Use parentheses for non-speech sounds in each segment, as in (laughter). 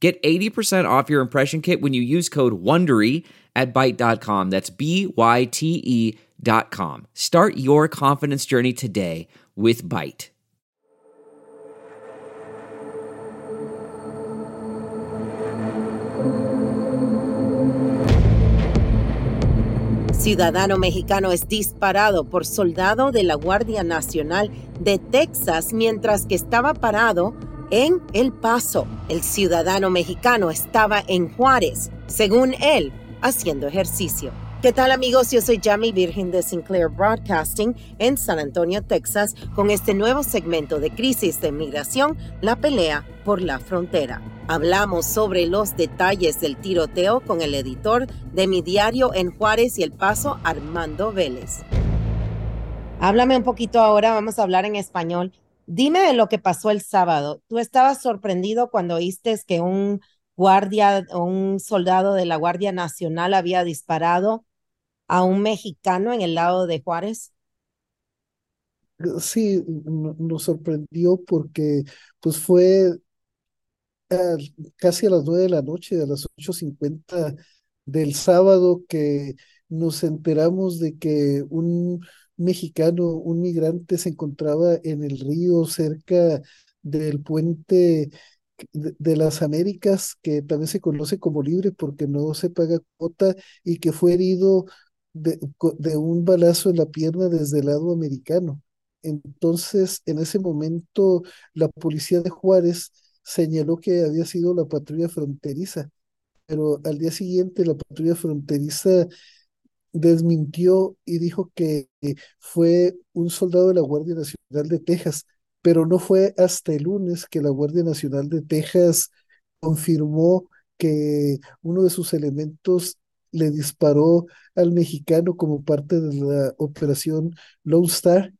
Get 80% off your impression kit when you use code WONDERY at Byte.com. That's B-Y-T-E dot com. Start your confidence journey today with Byte. Ciudadano mexicano es disparado por soldado de la Guardia Nacional de Texas mientras que estaba parado en El Paso. El ciudadano mexicano estaba en Juárez, según él, haciendo ejercicio. ¿Qué tal amigos? Yo soy Jamie Virgen de Sinclair Broadcasting en San Antonio, Texas, con este nuevo segmento de Crisis de Migración, la pelea por la frontera. Hablamos sobre los detalles del tiroteo con el editor de mi diario en Juárez y El Paso, Armando Vélez. Háblame un poquito ahora, vamos a hablar en español Dime de lo que pasó el sábado. ¿Tú estabas sorprendido cuando oíste que un guardia un soldado de la Guardia Nacional había disparado a un mexicano en el lado de Juárez? Sí, nos sorprendió porque pues fue casi a las nueve de la noche, a las 8.50 del sábado que nos enteramos de que un mexicano, un migrante, se encontraba en el río cerca del puente de, las Américas, que también se conoce como libre porque no se paga cuota y que fue herido de, de un balazo en la pierna desde el lado americano. Entonces, en ese momento, la policía de Juárez señaló que había sido la patrulla fronteriza, pero al día siguiente la patrulla fronteriza desmintió y dijo que fue un soldado de la Guardia Nacional de Texas, pero no fue hasta el lunes que la Guardia Nacional de Texas confirmó que uno de sus elementos le disparó al mexicano como parte de la operación Lone Star,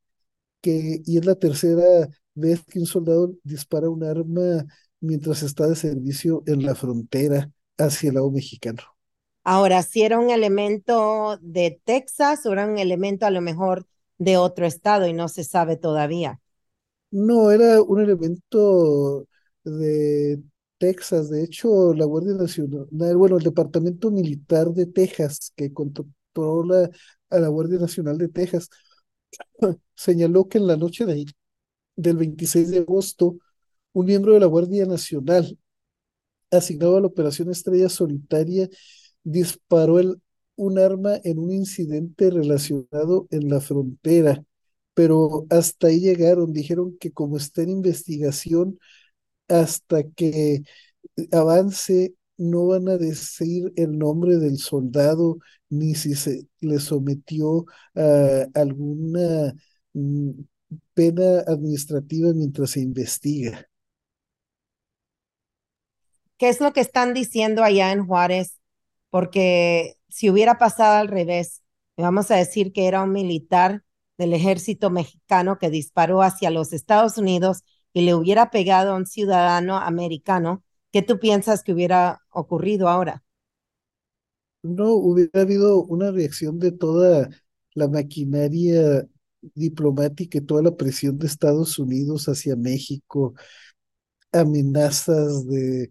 que, y es la tercera vez que un soldado dispara un arma mientras está de servicio en la frontera hacia el lado mexicano. Ahora, si era un elemento de Texas o era un elemento a lo mejor de otro estado y no se sabe todavía. No, era un elemento de Texas. De hecho, la Guardia Nacional, bueno, el Departamento Militar de Texas, que controla a la Guardia Nacional de Texas, (coughs) señaló que en la noche de, del 26 de agosto, un miembro de la Guardia Nacional asignado a la Operación Estrella Solitaria disparó el, un arma en un incidente relacionado en la frontera, pero hasta ahí llegaron, dijeron que como está en investigación, hasta que avance no van a decir el nombre del soldado ni si se le sometió a alguna mm, pena administrativa mientras se investiga. ¿Qué es lo que están diciendo allá en Juárez porque si hubiera pasado al revés, vamos a decir que era un militar del ejército mexicano que disparó hacia los Estados Unidos y le hubiera pegado a un ciudadano americano, ¿qué tú piensas que hubiera ocurrido ahora? No, hubiera habido una reacción de toda la maquinaria diplomática y toda la presión de Estados Unidos hacia México, amenazas de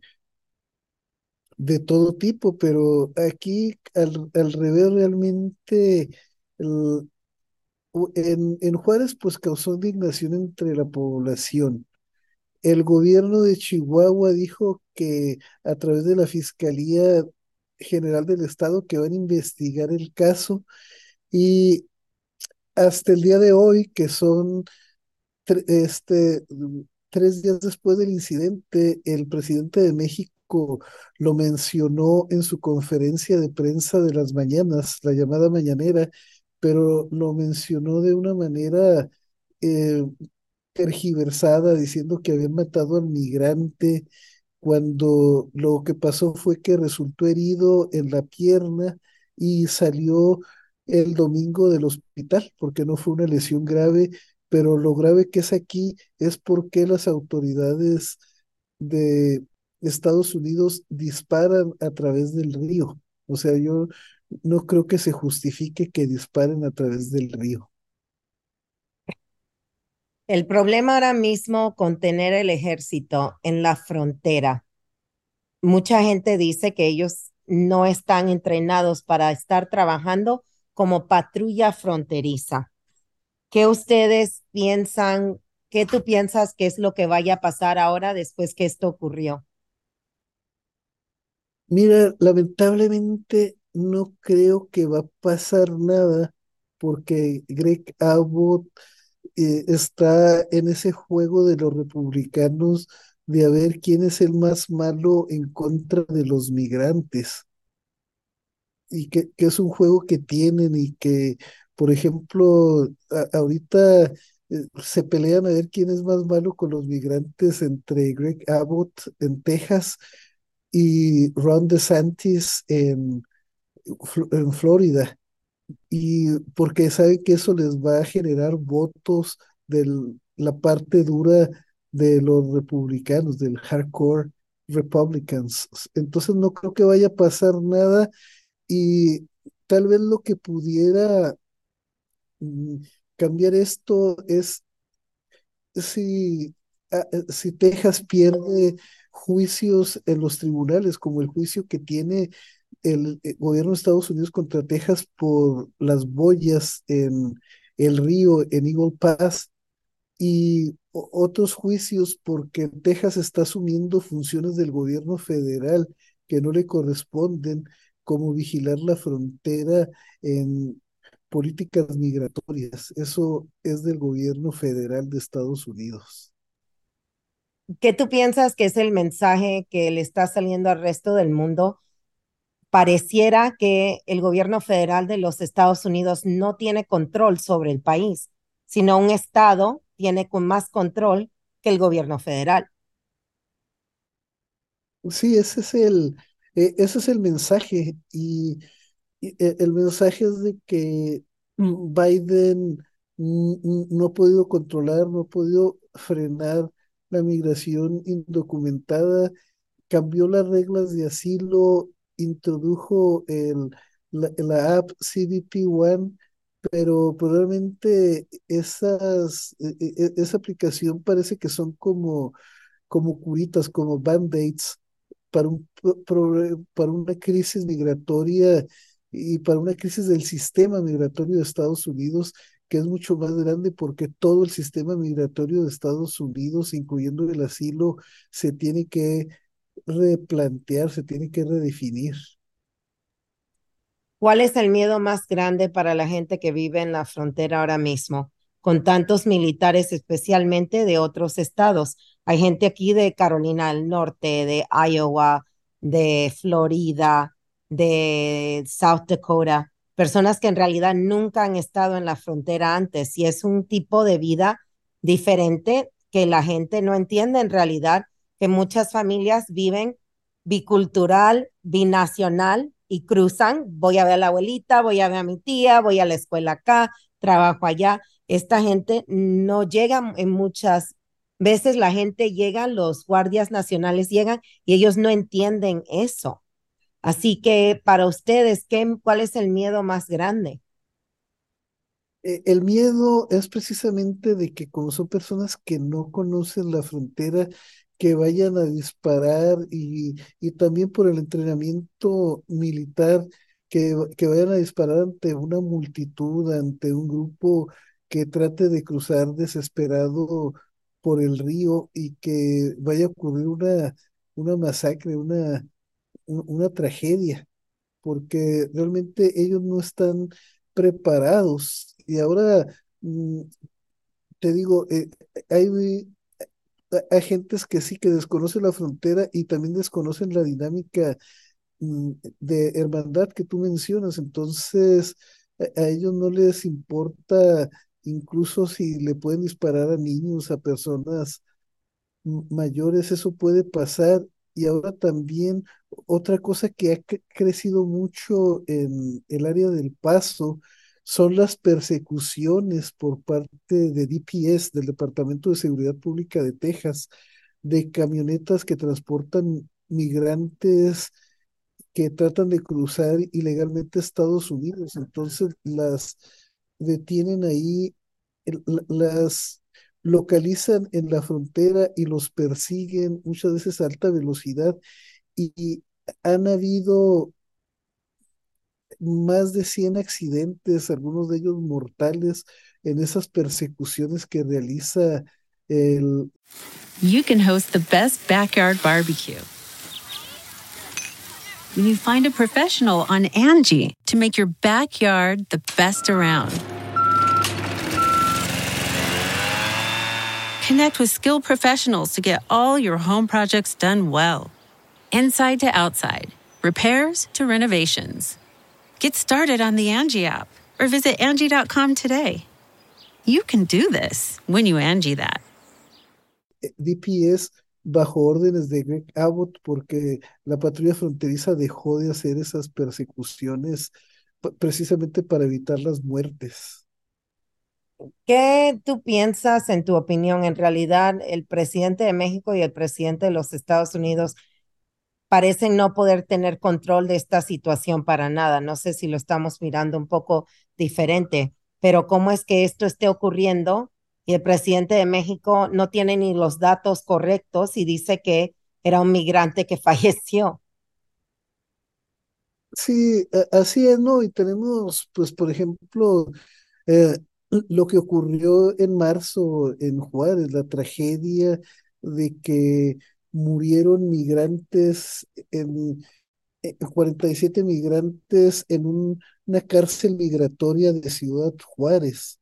de todo tipo, pero aquí al, revés realmente en, en Juárez pues causó indignación entre la población. El gobierno de Chihuahua dijo que a través de la Fiscalía General del Estado que van a investigar el caso y hasta el día de hoy, que son este, tres días después del incidente, el presidente de México lo mencionó en su conferencia de prensa de las mañanas, la llamada mañanera, pero lo mencionó de una manera eh, diciendo que habían matado al migrante cuando lo que pasó fue que resultó herido en la pierna y salió el domingo del hospital, porque no fue una lesión grave, pero lo grave que es aquí es porque las autoridades de Estados Unidos disparan a través del río. O sea, yo no creo que se justifique que disparen a través del río. El problema ahora mismo con tener el ejército en la frontera, mucha gente dice que ellos no están entrenados para estar trabajando como patrulla fronteriza. ¿Qué ustedes piensan? ¿Qué tú piensas que es lo que vaya a pasar ahora después que esto ocurrió? Mira, lamentablemente no creo que va a pasar nada porque Greg Abbott eh, está en ese juego de los republicanos de a ver quién es el más malo en contra de los migrantes. Y que, que es un juego que tienen y que, por ejemplo, ahorita eh, se pelean a ver quién es más malo con los migrantes entre Greg Abbott en Texas y Ron DeSantis en, en Florida. Y porque saben que eso les va a generar votos de la parte dura de los republicanos, del hardcore Republicans. Entonces no creo que vaya a pasar nada y tal vez lo que pudiera mm, cambiar esto es si, ah, eh, si Texas pierde juicios en los tribunales, como el juicio que tiene el, eh, gobierno de Estados Unidos contra Texas por las boyas en el río, en Eagle Pass, y otros juicios porque Texas está asumiendo funciones del gobierno federal que no le corresponden, como vigilar la frontera en políticas migratorias. Eso es del gobierno federal de Estados Unidos. ¿Qué tú piensas que es el mensaje que le está saliendo al resto del mundo? Pareciera que el gobierno federal de los Estados Unidos no tiene control sobre el país, sino un Estado tiene con más control que el gobierno federal. Sí, ese es el, e, ese es el mensaje y, e, el mensaje es de que Biden no ha podido controlar, no ha podido frenar la migración indocumentada, cambió las reglas de asilo, introdujo el, la, app CDP One pero probablemente esas, e, e, e, esa aplicación parece que son como, como curitas, como band-aids para, un, para una crisis migratoria y para una crisis del sistema migratorio de Estados Unidos que es mucho más grande porque todo el sistema migratorio de Estados Unidos, incluyendo el asilo, se tiene que replantear, se tiene que redefinir. ¿Cuál es el miedo más grande para la gente que vive en la frontera ahora mismo, con tantos militares, especialmente de otros estados? Hay gente aquí de Carolina del Norte, de Iowa, de Florida, de South Dakota, personas que en realidad nunca han estado en la frontera antes y es un tipo de vida diferente que la gente no entiende en realidad, que muchas familias viven bicultural, binacional, y cruzan, voy a ver a la abuelita, voy a ver a mi tía, voy a la escuela acá, trabajo allá. Esta gente no llega en muchas veces, la gente llega, los guardias nacionales llegan y ellos no entienden eso. Así que para ustedes, ¿qué, ¿cuál es el miedo más grande? E, el miedo es precisamente de que como son personas que no conocen la frontera que vayan a disparar y, y también por el entrenamiento militar, que, que vayan a disparar ante una multitud, ante un grupo que trate de cruzar desesperado por el río y que vaya a ocurrir una, una masacre, una, una tragedia, porque realmente ellos no están preparados. Y ahora, mm, te digo, eh, hay hay que sí, que desconocen la frontera y también desconocen la dinámica mm, de hermandad que tú mencionas. Entonces, a, ellos no les importa incluso si le pueden disparar a niños, a personas mayores, eso puede pasar y ahora también otra cosa que ha crecido mucho en el área del Paso son las persecuciones por parte de DPS, del Departamento de Seguridad Pública de Texas, de camionetas que transportan migrantes que tratan de cruzar ilegalmente Estados Unidos. Entonces las detienen ahí, las localizan en la frontera y los persiguen muchas veces a alta velocidad y han habido más de 100 accidentes, algunos de ellos mortales, en esas persecuciones que realiza el... You can host the best backyard barbecue. When you find a professional on Angie to make your backyard the best around. Connect with skilled professionals to get all your home projects done well. Inside to outside, repairs to renovations. Get started on the Angie app or visit Angie.com today. You can do this when you Angie that. Eh, DPS bajo órdenes de Greg Abbott porque la patrulla fronteriza dejó de hacer esas persecuciones precisamente para evitar las muertes. ¿Qué tú piensas, en tu opinión? En realidad, el presidente de México y el presidente de los Estados Unidos parecen no poder tener control de esta situación para nada. No sé si lo estamos mirando un poco diferente, pero cómo es que esto esté ocurriendo y el presidente de México no tiene ni los datos correctos y dice que era un migrante que (laughs) falleció. Sí, así es, ¿no? Y tenemos, pues, por ejemplo, eh, lo que ocurrió en marzo en Juárez, la tragedia de que murieron migrantes, en, 47 migrantes en una cárcel migratoria de Ciudad Juárez,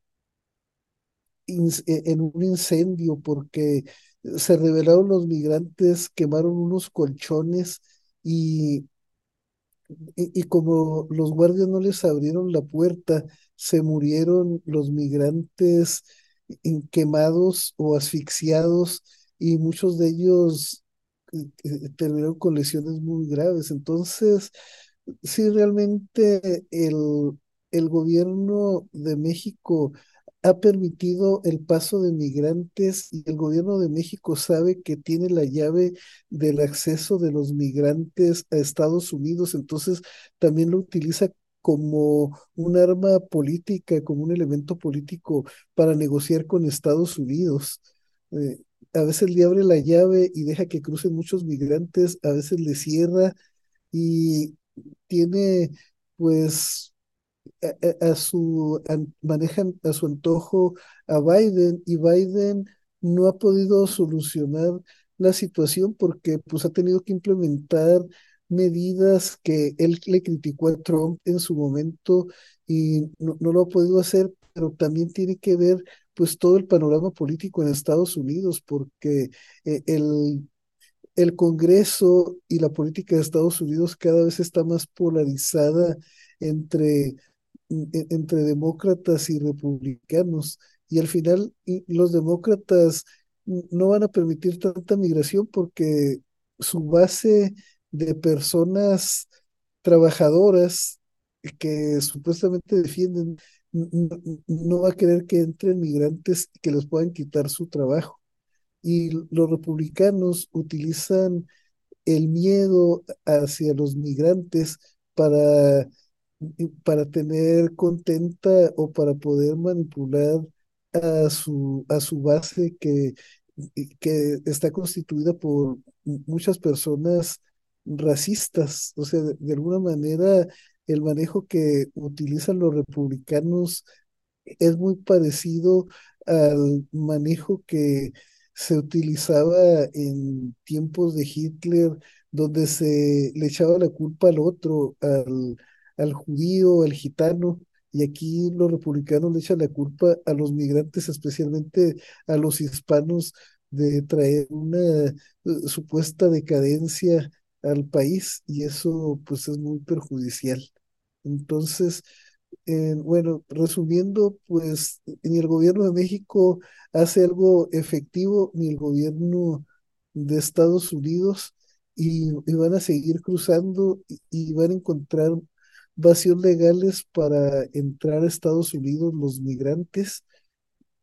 en un incendio, porque se revelaron los migrantes, quemaron unos colchones y, y, como los guardias no les abrieron la puerta, se murieron los migrantes quemados o asfixiados y muchos de ellos eh, eh, terminaron con lesiones muy graves. Entonces, sí, realmente el, el gobierno de México ha permitido el paso de migrantes y el gobierno de México sabe que tiene la llave del acceso de los migrantes a Estados Unidos, entonces también lo utiliza como un arma política, como un elemento político para negociar con Estados Unidos. Eh, a veces le abre la llave y deja que crucen muchos migrantes, a veces le cierra y tiene pues a, su manejan a su antojo a Biden y Biden no ha podido solucionar la situación porque pues ha tenido que implementar medidas que él le criticó a Trump en su momento y no, no lo ha podido hacer, pero también tiene que ver pues todo el panorama político en Estados Unidos, porque eh, el, el Congreso y la política de Estados Unidos cada vez está más polarizada entre, entre demócratas y republicanos. Y al final los demócratas no van a permitir tanta migración porque su base de personas trabajadoras que supuestamente defienden no va a querer que entren migrantes que les puedan quitar su trabajo. Y los republicanos utilizan el miedo hacia los migrantes para, para tener contenta o para poder manipular a su, a su base que, que está constituida por muchas personas racistas. O sea, de alguna manera el manejo que utilizan los republicanos es muy parecido al manejo que se utilizaba en tiempos de Hitler, donde se le echaba la culpa al otro, al, al judío, al gitano, y aquí los republicanos le echan la culpa a los migrantes, especialmente a los hispanos, de traer una eh, supuesta decadencia al país, y eso pues es muy perjudicial. Entonces, eh, bueno, resumiendo, pues ni el gobierno de México hace algo efectivo, ni el gobierno de Estados Unidos, y, van a seguir cruzando y, van a encontrar vacíos legales para entrar a Estados Unidos los migrantes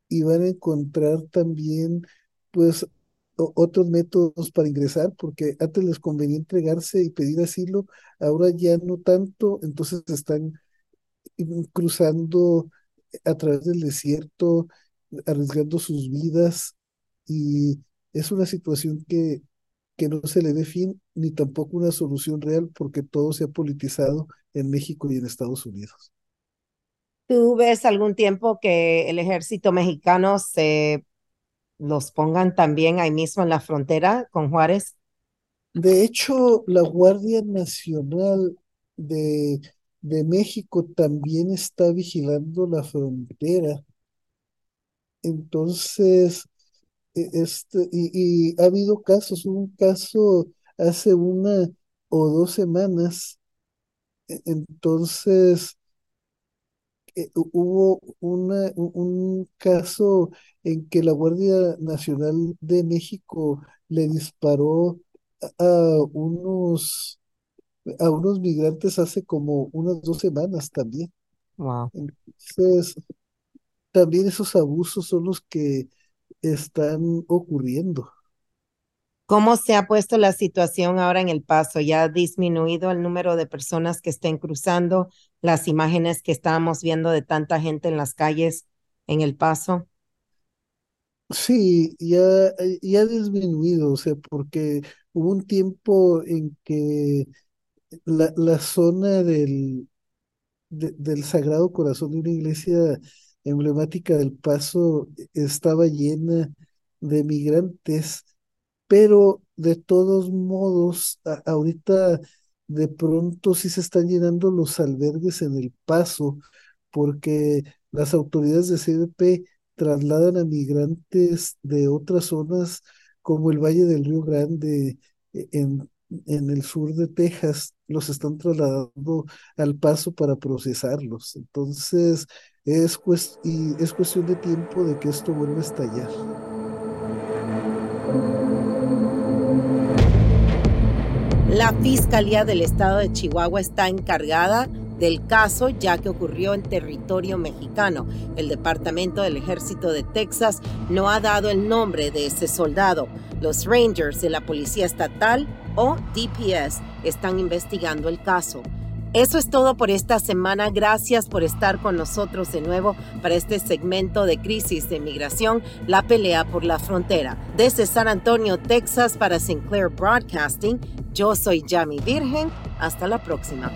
y van a encontrar también pues otros métodos para ingresar, porque antes les convenía entregarse y pedir asilo, ahora ya no tanto, entonces están cruzando a través del desierto, arriesgando sus vidas y es una situación que, que no se le dé fin ni tampoco una solución real porque todo se ha politizado en México y en Estados Unidos. ¿Tú ves algún tiempo que el ejército mexicano se los pongan también ahí mismo en la frontera con Juárez? De hecho, la Guardia Nacional de, de México también está vigilando la frontera. Entonces, e, este, y, ha habido casos, hubo un caso hace una o dos semanas, e, entonces eh, hubo una, un caso en que la Guardia Nacional de México le disparó a unos, a unos migrantes hace como unas dos semanas también. Wow. Entonces, también esos abusos son los que están ocurriendo. ¿Cómo se ha puesto la situación ahora en El Paso? ¿Ya ha disminuido el número de personas que estén cruzando? Las imágenes que estábamos viendo de tanta gente en las calles en El Paso. Sí, ya, ya ha disminuido, o sea, porque hubo un tiempo en que la, la zona del, del Sagrado Corazón de una iglesia emblemática del Paso estaba llena de migrantes, pero de todos modos, ahorita de pronto sí se están llenando los albergues en el Paso, porque las autoridades de CDP trasladan a migrantes de otras zonas como el Valle del Río Grande e, en, en el sur de Texas, los están trasladando al paso para procesarlos. Entonces, es, y es cuestión de tiempo de que esto vuelva a estallar. La Fiscalía del Estado de Chihuahua está encargada del caso ya que ocurrió en territorio mexicano. El Departamento del Ejército de Texas no ha dado el nombre de ese soldado. Los Rangers de la Policía Estatal o DPS están investigando el caso. Eso es todo por esta semana. Gracias por estar con nosotros de nuevo para este segmento de crisis de migración, la pelea por la frontera. Desde San Antonio, Texas, para Sinclair Broadcasting, yo soy Yami Virgen. Hasta la próxima.